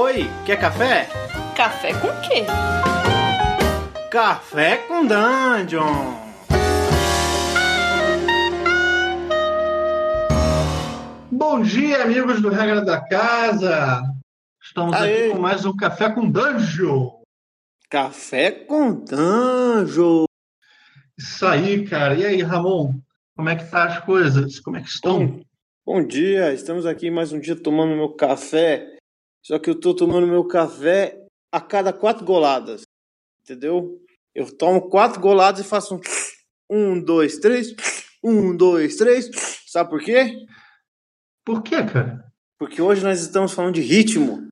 Oi, quer café? Café com quê? Café com Dungeon! Bom dia, amigos do Regra da Casa! Estamos Aê. aqui com mais um Café com Dungeon. Café com Dungeon! Isso aí, cara. E aí, Ramon? Como é que tá as coisas? Como é que estão? Bom, bom dia, estamos aqui mais um dia tomando meu café. Só que eu tô tomando meu café a cada quatro goladas. Entendeu? Eu tomo quatro goladas e faço um. Um, dois, três. Um, dois, três. Sabe por quê? Por quê, cara? Porque hoje nós estamos falando de ritmo.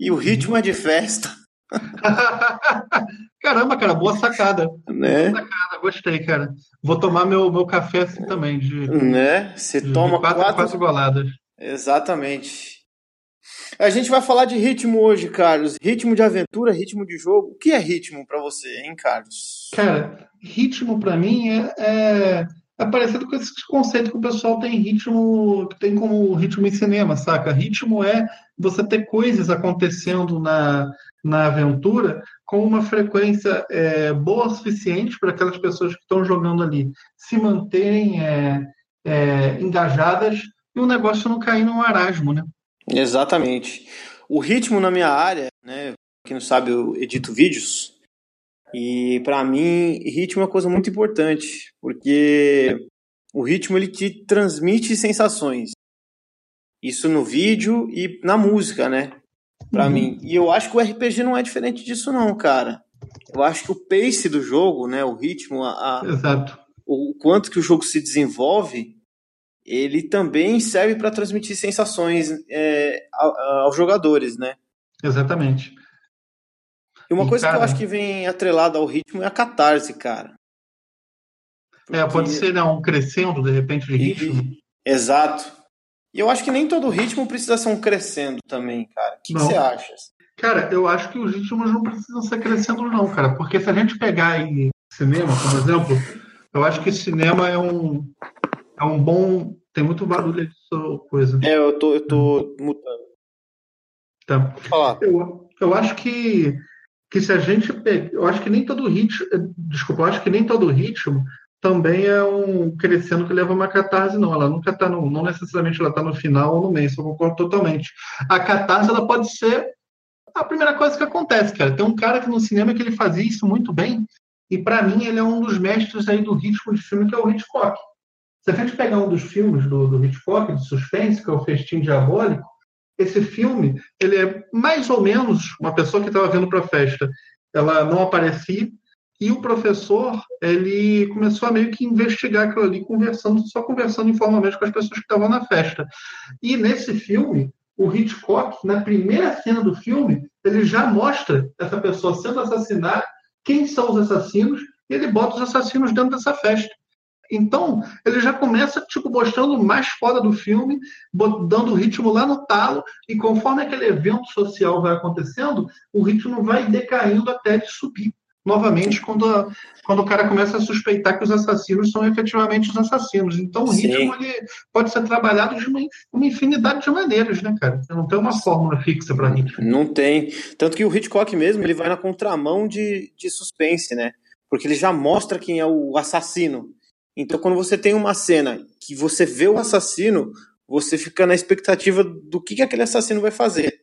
E o ritmo é de festa, Caramba, cara, boa sacada. né? Sacada, gostei, cara. Vou tomar meu, meu café assim também, de, Né? Você de toma quatro, quatro, quatro goladas. Exatamente. A gente vai falar de ritmo hoje, Carlos. Ritmo de aventura, ritmo de jogo. O que é ritmo pra você, hein, Carlos? Cara, ritmo pra mim é, é, é parecido com esse conceito que o pessoal tem ritmo, que tem como ritmo em cinema, saca? Ritmo é você ter coisas acontecendo na, na aventura com uma frequência é, boa o suficiente para aquelas pessoas que estão jogando ali se manterem é, é, engajadas e o negócio não cair num marasmo, né? Exatamente. O ritmo na minha área, né? Quem não sabe, eu edito vídeos. E pra mim, ritmo é uma coisa muito importante, porque o ritmo ele te transmite sensações. Isso no vídeo e na música, né? Pra Uhum. mim. E eu acho que o RPG não é diferente disso, não, cara. Eu acho que o pace do jogo, né? O ritmo, a, a- Exato. o quanto que o jogo se desenvolve, ele também serve para transmitir sensações é, aos jogadores, né? Exatamente. E uma E, coisa que eu cara- acho que vem atrelada ao ritmo é a catarse, cara. É, pode Porque- ser né, um crescendo, de repente, de ritmo. E- Exato. E eu acho que nem todo ritmo precisa ser um crescendo também, cara. O que, você acha? Cara, eu acho que os ritmos não precisam ser crescendo, não, cara. Porque se a gente pegar aí cinema, por exemplo, eu acho que cinema é um, é um bom. Tem muito barulho aí dessa coisa. É, eu tô, eu tô mutando. Tá? Eu, eu acho que, que se a gente pegar. Eu acho que nem todo ritmo. Desculpa, eu acho que nem todo ritmo também é um crescendo que leva uma catarse, não. Ela nunca está no. Não necessariamente ela está no final ou no meio, isso eu concordo totalmente. A catarse ela pode ser a primeira coisa que acontece, cara. Tem um cara que no cinema que ele fazia isso muito bem, e para mim ele é um dos mestres aí do ritmo de filme, que é o Hitchcock. Se a gente pegar um dos filmes do, do Hitchcock, de suspense, que é o Festim Diabólico, esse filme, ele é mais ou menos uma pessoa que estava vindo para a festa, ela não aparecia, e o professor, ele começou a meio que investigar aquilo ali, conversando, só conversando informalmente com as pessoas que estavam na festa. E nesse filme, o Hitchcock, na primeira cena do filme, ele já mostra essa pessoa sendo assassinada, quem são os assassinos, e ele bota os assassinos dentro dessa festa. Então, ele já começa, tipo, mostrando o mais foda do filme, dando o ritmo lá no talo, e conforme aquele evento social vai acontecendo, o ritmo vai decaindo até de subir novamente quando, a- quando o cara começa a suspeitar que os assassinos são efetivamente os assassinos. Então, o ritmo ele pode ser trabalhado de uma, uma infinidade de maneiras, né, cara? Não tem uma fórmula fixa para ritmo. Não tem. Tanto que o Hitchcock mesmo, ele vai na contramão de, de suspense, né? Porque ele já mostra quem é o assassino. Então, quando você tem uma cena que você vê o assassino, você fica na expectativa do que, que aquele assassino vai fazer.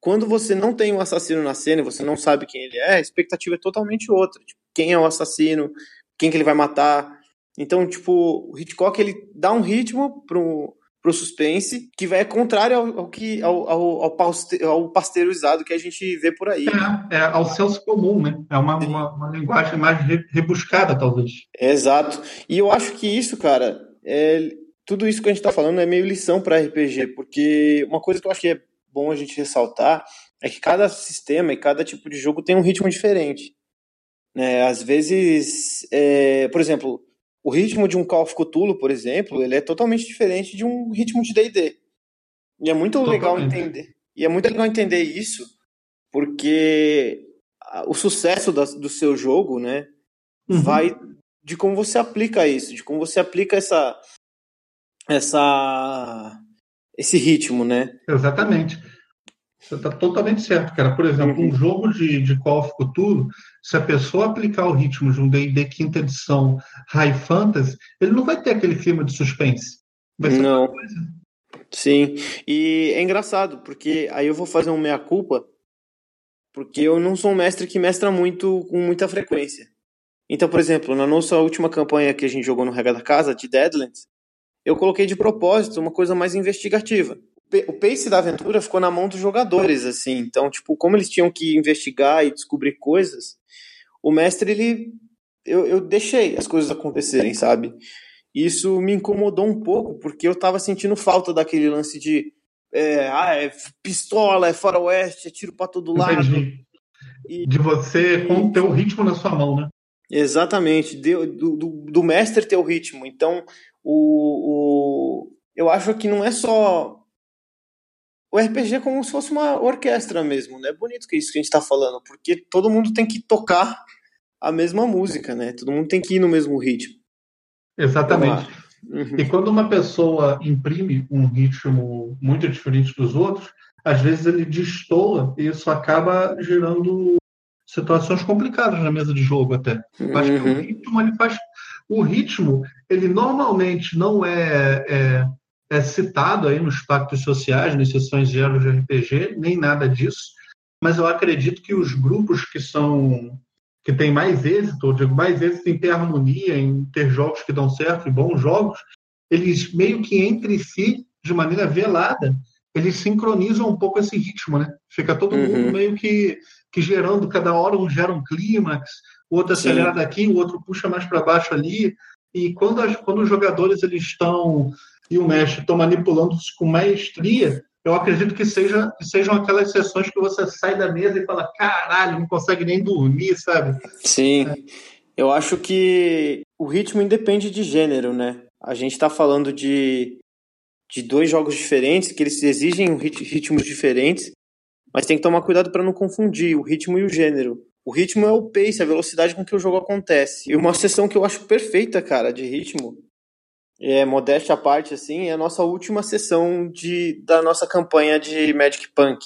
Quando você não tem um assassino na cena e você não sabe quem ele é, a expectativa é totalmente outra. Tipo, quem é o assassino, quem que ele vai matar. Então, tipo, o Hitchcock, ele dá um ritmo pro, pro suspense que vai contrário ao, ao que ao, ao, ao, pasteurizado que a gente vê por aí. É, é ao senso comum, né? É uma, uma, uma linguagem mais re- rebuscada, talvez. Exato. E eu acho que isso, cara, é, tudo isso que a gente tá falando é meio lição para RPG, porque uma coisa que eu acho que é bom a gente ressaltar é que cada sistema e cada tipo de jogo tem um ritmo diferente. Né? Às vezes, é, por exemplo, o ritmo de um Call of Cthulhu, por exemplo, ele é totalmente diferente de um ritmo de D&D. E é muito legal Totalmente. entender. E é muito legal entender isso, porque o sucesso do seu jogo, né, Uhum. vai de como você aplica isso, de como você aplica essa essa esse ritmo, né? Exatamente. Você está totalmente certo, cara. Por exemplo, um uhum. jogo de, de Call of Cthulhu, se a pessoa aplicar o ritmo de um D&D quinta edição High Fantasy, ele não vai ter aquele clima de suspense. Vai ser não. Sim, e é engraçado, porque aí eu vou fazer um meia-culpa, porque eu não sou um mestre que mestra muito com muita frequência. Então, por exemplo, na nossa última campanha que a gente jogou no Rega da Casa, de Deadlands, eu coloquei de propósito uma coisa mais investigativa o pace da aventura ficou na mão dos jogadores, assim. Então, tipo, como eles tinham que investigar e descobrir coisas, o mestre, ele. Eu, eu deixei as coisas acontecerem, sabe? Isso me incomodou um pouco, porque eu tava sentindo falta daquele lance de. É, ah, é pistola, é faroeste, é tiro pra todo lado. E, de você com ter o ritmo na sua mão, né? Exatamente, do, do, do mestre ter o ritmo. Então, o, o, eu acho que não é só o RPG é como se fosse uma orquestra mesmo, né? É bonito que é isso que a gente está falando, porque todo mundo tem que tocar a mesma música, né? Todo mundo tem que ir no mesmo ritmo. Exatamente. Uhum. E quando uma pessoa imprime um ritmo muito diferente dos outros, às vezes ele destoa e isso acaba gerando situações complicadas na mesa de jogo até. Uhum. Acho que o uhum. ritmo ele faz o ritmo ele normalmente não é, é é citado aí nos pactos sociais, nas sessões de de RPG, nem nada disso, mas eu acredito que os grupos que são que têm mais êxito, ou digo mais êxito em ter harmonia, em ter jogos que dão certo e bons jogos, eles meio que entre si, de maneira velada, eles sincronizam um pouco esse ritmo, né? Fica todo uhum. mundo meio que, que gerando, cada hora um gera um clímax, o outro acelera daqui, o outro puxa mais para baixo ali. E quando, as, quando os jogadores eles estão e o mestre estão manipulando isso com maestria, eu acredito que, seja, que sejam aquelas sessões que você sai da mesa e fala, caralho, não consegue nem dormir, sabe? Sim. É. Eu acho que o ritmo independe de gênero, né? A gente está falando de, de dois jogos diferentes, que eles exigem ritmos diferentes, mas tem que tomar cuidado para não confundir o ritmo e o gênero. O ritmo é o pace, a velocidade com que o jogo acontece. E uma sessão que eu acho perfeita, cara, de ritmo, é, modéstia à parte, assim, é a nossa última sessão de, da nossa campanha de Magic Punk.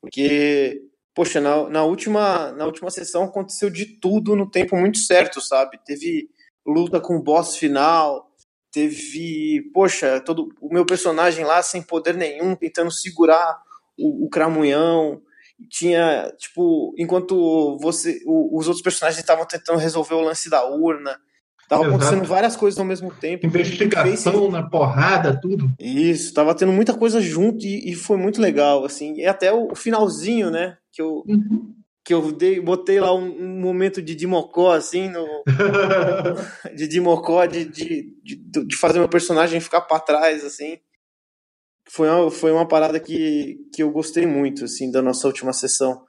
Porque, poxa, na, na, última, na última sessão aconteceu de tudo no tempo muito certo, sabe? Teve luta com o boss final, teve, poxa, todo o meu personagem lá sem poder nenhum, tentando segurar o, o cramunhão. Tinha, tipo, enquanto você, o, os outros personagens estavam tentando resolver o lance da urna Tava Exato. acontecendo várias coisas ao mesmo tempo. Investigação na porrada, tudo. Isso, tava tendo muita coisa junto e, e, foi muito legal, assim. E até o, finalzinho, né? Que eu, uhum. que eu dei, botei lá um, um, momento de Dimocó, assim, no, de Dimocó, de, de, de, de, fazer meu personagem ficar para trás, assim. Foi uma, foi uma parada que, que eu gostei muito, assim, da nossa última sessão.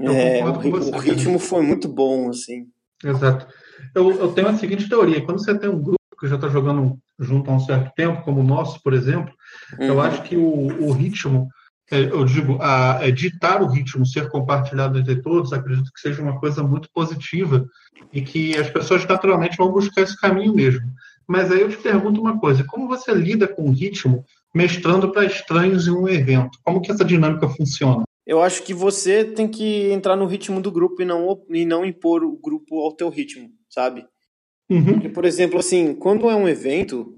É, o, o ritmo foi muito bom, assim. Exato. Eu, eu tenho a seguinte teoria: quando você tem um grupo que já está jogando junto há um certo tempo, como o nosso, por exemplo, uhum. eu acho que o, o ritmo, é, eu digo, a, é, ditar o ritmo, ser compartilhado entre todos, acredito que seja uma coisa muito positiva e que as pessoas naturalmente vão buscar esse caminho mesmo. Mas aí eu te pergunto uma coisa: como você lida com o ritmo mestrando para estranhos em um evento? Como que essa dinâmica funciona? Eu acho que você tem que entrar no ritmo do grupo e não, e não impor o grupo ao teu ritmo sabe? Uhum. Porque, por exemplo, assim, quando é um evento,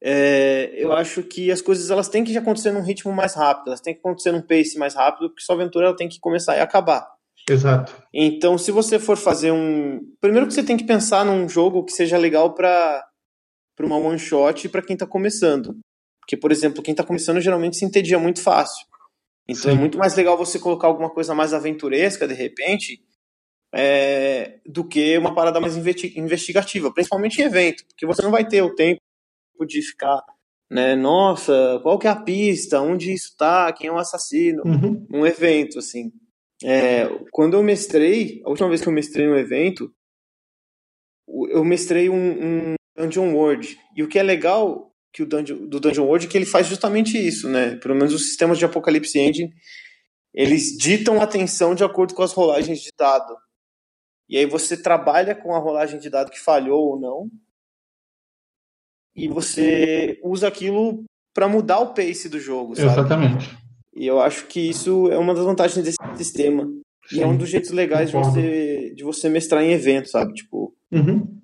é, eu acho que as coisas elas têm que acontecer num ritmo mais rápido, elas têm que acontecer num pace mais rápido, porque sua aventura ela tem que começar e acabar. Exato. Então, se você for fazer um. Primeiro que você tem que pensar num jogo que seja legal para uma one shot e para quem está começando. Porque, por exemplo, quem está começando geralmente se entedia muito fácil. Então é Sim. é muito mais legal você colocar alguma coisa mais aventuresca de repente é, do que uma parada mais investigativa, principalmente em evento, porque você não vai ter o tempo de ficar, né, nossa, qual que é a pista, onde isso está, quem é o assassino, uhum. um evento, assim. É, quando eu mestrei, a última vez que eu mestrei um evento, eu mestrei um, um Dungeon World, e o que é legal que o Dungeon, do Dungeon World é que ele faz justamente isso, né, pelo menos os sistemas de Apocalypse Engine, eles ditam a atenção de acordo com as rolagens de dado. E aí você trabalha com a rolagem de dado que falhou ou não. E você usa aquilo para mudar o pace do jogo, sabe? Exatamente. E eu acho que isso é uma das vantagens desse sistema. Sim. E é um dos jeitos legais de você, de você mestrar em evento, sabe? Tipo. Uhum.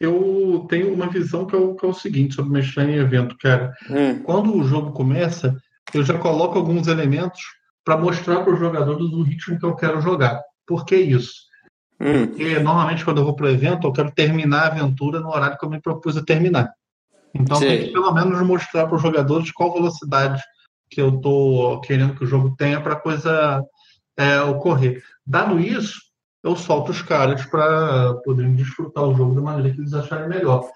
Eu tenho uma visão que é, o, que é o seguinte sobre mestrar em evento, cara. Hum. Quando o jogo começa, eu já coloco alguns elementos para mostrar para os jogadores o ritmo que eu quero jogar. Por que isso? Hum. Porque normalmente quando eu vou para o evento, eu quero terminar a aventura no horário que eu me propus a terminar. Então Sim. tem que pelo menos mostrar para os jogadores qual velocidade que eu estou querendo que o jogo tenha para a coisa é, ocorrer. Dado isso, eu solto os caras para poderem desfrutar o jogo da maneira que eles acharem melhor.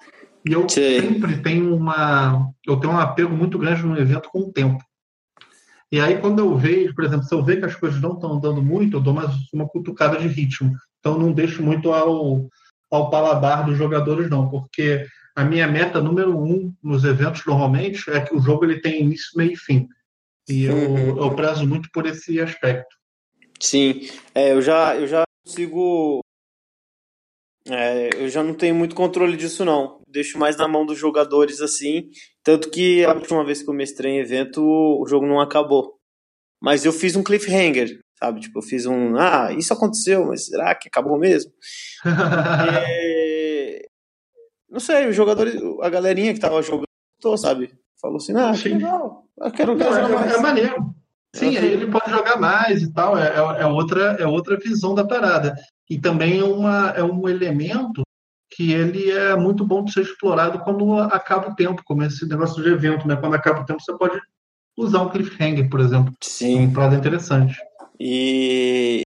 E eu Sim. sempre tenho uma. Eu tenho um apego muito grande no evento com o tempo. E aí, quando eu vejo, por exemplo, se eu ver que as coisas não estão andando muito, eu dou mais uma cutucada de ritmo. Então, não deixo muito ao, ao paladar dos jogadores, não, porque a minha meta número um nos eventos, normalmente, é que o jogo ele tem início, meio e fim. E eu, uhum. eu prezo muito por esse aspecto. Sim, é, eu já eu já consigo. É, eu já não tenho muito controle disso, não. Deixo mais na mão dos jogadores assim. Tanto que a última vez que eu mestrei em evento, o jogo não acabou. Mas eu fiz um cliffhanger, sabe? Tipo, eu fiz um. Ah, isso aconteceu, mas será que acabou mesmo? e... Não sei, os jogadores, a galerinha que tava jogando, sabe? Falou assim: ah, que legal, eu quero, não, é, é maneiro. Sim, aí ele pode jogar mais e tal, é, é, é, outra, é outra visão da parada. E também é, uma, é um elemento que ele é muito bom de ser explorado quando acaba o tempo, como esse negócio de evento, né? Quando acaba o tempo, você pode usar um cliffhanger, por exemplo. Sim. É um prazo interessante. E...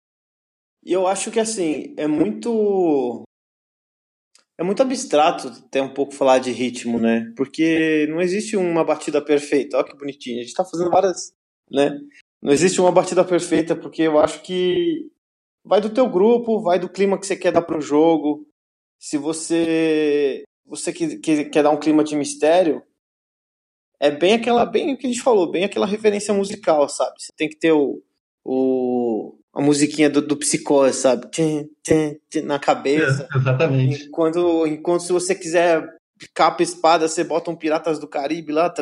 e eu acho que, assim, é muito... É muito abstrato até um pouco falar de ritmo, né? Porque não existe uma batida perfeita. Olha que bonitinho. A gente tá fazendo várias né? Não existe uma batida perfeita, porque eu acho que vai do teu grupo, vai do clima que você quer dar para o jogo. Se você você que, que, quer dar um clima de mistério, é bem aquela, bem o que a gente falou, bem aquela referência musical, sabe? Você tem que ter o, o a musiquinha do, do psicose, sabe? Tchim, tchim, tchim, na cabeça. É, exatamente. Enquanto, enquanto se você quiser capa espada, você bota um Piratas do Caribe lá,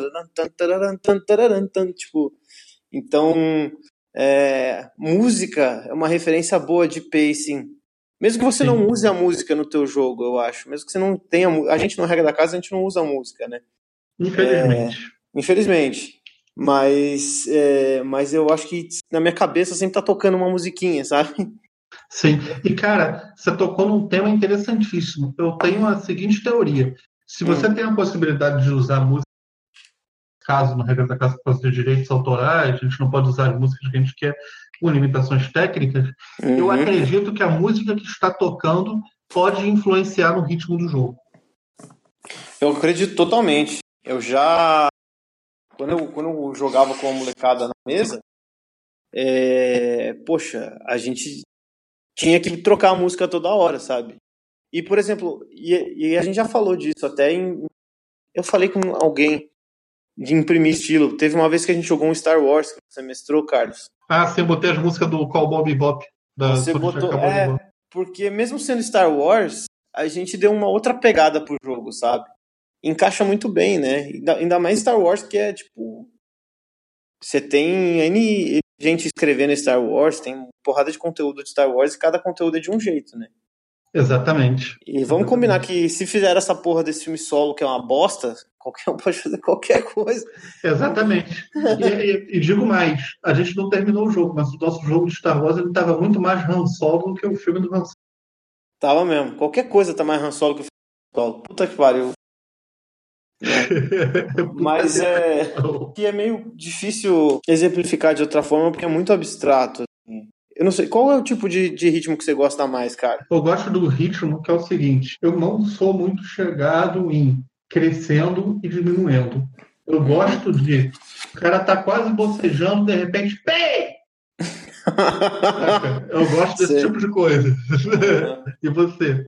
tipo, então, é, música é uma referência boa de pacing. Mesmo que você Sim. não use a música no teu jogo, eu acho. Mesmo que você não tenha... A gente, no Regra da Casa, a gente não usa música, né? Infelizmente. É, infelizmente. Mas, é, mas eu acho que na minha cabeça sempre tá tocando uma musiquinha, sabe? Sim. E, cara, você tocou num tema interessantíssimo. Eu tenho a seguinte teoria. Se você hum. tem a possibilidade de usar música caso, na regra da casa, por causa de direitos autorais, a gente não pode usar músicas que a gente quer com limitações técnicas, uhum. eu acredito que a música que está tocando pode influenciar no ritmo do jogo. Eu acredito totalmente. Eu já. Quando eu, quando eu jogava com a molecada na mesa, é... poxa, a gente tinha que trocar a música toda hora, sabe? E, por exemplo, e, e a gente já falou disso até em. Eu falei com alguém de imprimir estilo. Teve uma vez que a gente jogou um Star Wars que você mestrou, Carlos. Ah, sim, eu botei as músicas do Cowboy Bebop. Da você botou, é, porque mesmo sendo Star Wars, a gente deu uma outra pegada pro jogo, sabe? Encaixa muito bem, né? Ainda mais Star Wars, que é tipo. Você tem N gente escrevendo Star Wars, tem porrada de conteúdo de Star Wars e cada conteúdo é de um jeito, né? Exatamente. E vamos Exatamente. combinar que se fizer essa porra desse filme solo, que é uma bosta, qualquer um pode fazer qualquer coisa. Exatamente. e, e, e, digo mais, a gente não terminou o jogo, mas o nosso jogo de Star Wars ele estava muito mais Han Solo do que o filme do Han Solo. Tava mesmo. Qualquer coisa tá mais Han Solo que o filme do Han Solo. Puta que pariu. É. mas é que é meio difícil exemplificar de outra forma porque é muito abstrato. Assim. Eu não sei, qual é o tipo de, de ritmo que você gosta mais, cara? Eu gosto do ritmo que é o seguinte: eu não sou muito chegado em crescendo e diminuindo. Eu gosto de. O cara tá quase bocejando, de repente, pé! eu gosto desse Sei. tipo de coisa. E você?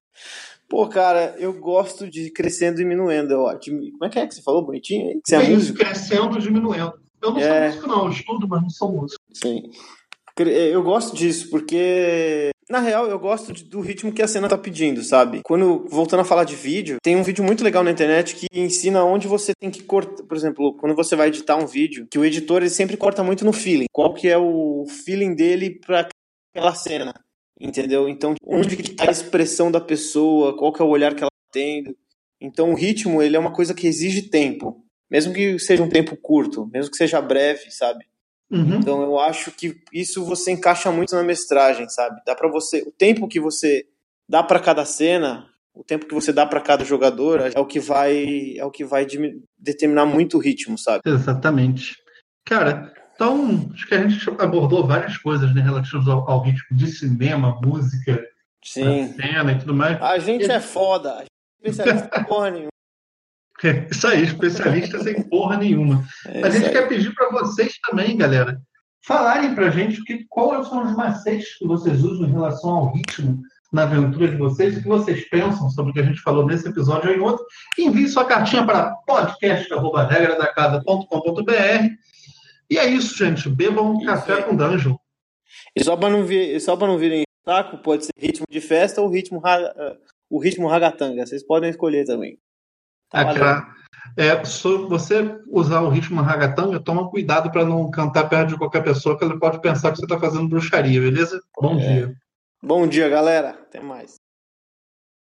Pô, cara, eu gosto de crescendo e diminuindo. Eu, como é que é que você falou bonitinho? Que você é, é músico? crescendo e diminuindo. Eu não é... sou músico, não. Eu estudo, mas não sou músico. Sim. Eu gosto disso, porque na real, eu gosto de, do ritmo que a cena tá pedindo, sabe? Quando, voltando a falar de vídeo, tem um vídeo muito legal na internet que ensina onde você tem que cortar. Por exemplo, quando você vai editar um vídeo, que o editor ele sempre corta muito no feeling. Qual que é o feeling dele para aquela cena? Entendeu? Então, onde que tá a expressão da pessoa, qual que é o olhar que ela tá tendo. Então, o ritmo, ele é uma coisa que exige tempo. Mesmo que seja um tempo curto, mesmo que seja breve, sabe? Uhum. Então eu acho que isso você encaixa muito na mestragem, sabe? Dá para você, o tempo que você dá para cada cena, o tempo que você dá para cada jogador é o que vai é o que vai determinar muito o ritmo, sabe? Exatamente. Cara, então acho que a gente abordou várias coisas né, relativas ao, ao ritmo de cinema, música, cena e tudo mais. A gente e... é foda, a gente é especialista porra nenhuma. Isso aí, especialista sem porra nenhuma. É a gente quer pedir para vocês também, galera, falarem para a gente que, quais são os macetes que vocês usam em relação ao ritmo na aventura de vocês, o que vocês pensam sobre o que a gente falou nesse episódio ou em outro. Envie sua cartinha para podcast.regradacasa.com.br. E é isso, gente. Bebam um café com dungeon. E só para não, vir, só não virem saco, pode ser ritmo de festa ou ritmo, o ritmo ragatanga. Vocês podem escolher também. Tá é, se você usar o ritmo ragatanga, toma cuidado para não cantar perto de qualquer pessoa, que ele pode pensar que você está fazendo bruxaria, beleza? Bom é. dia. Bom dia, galera. Até mais.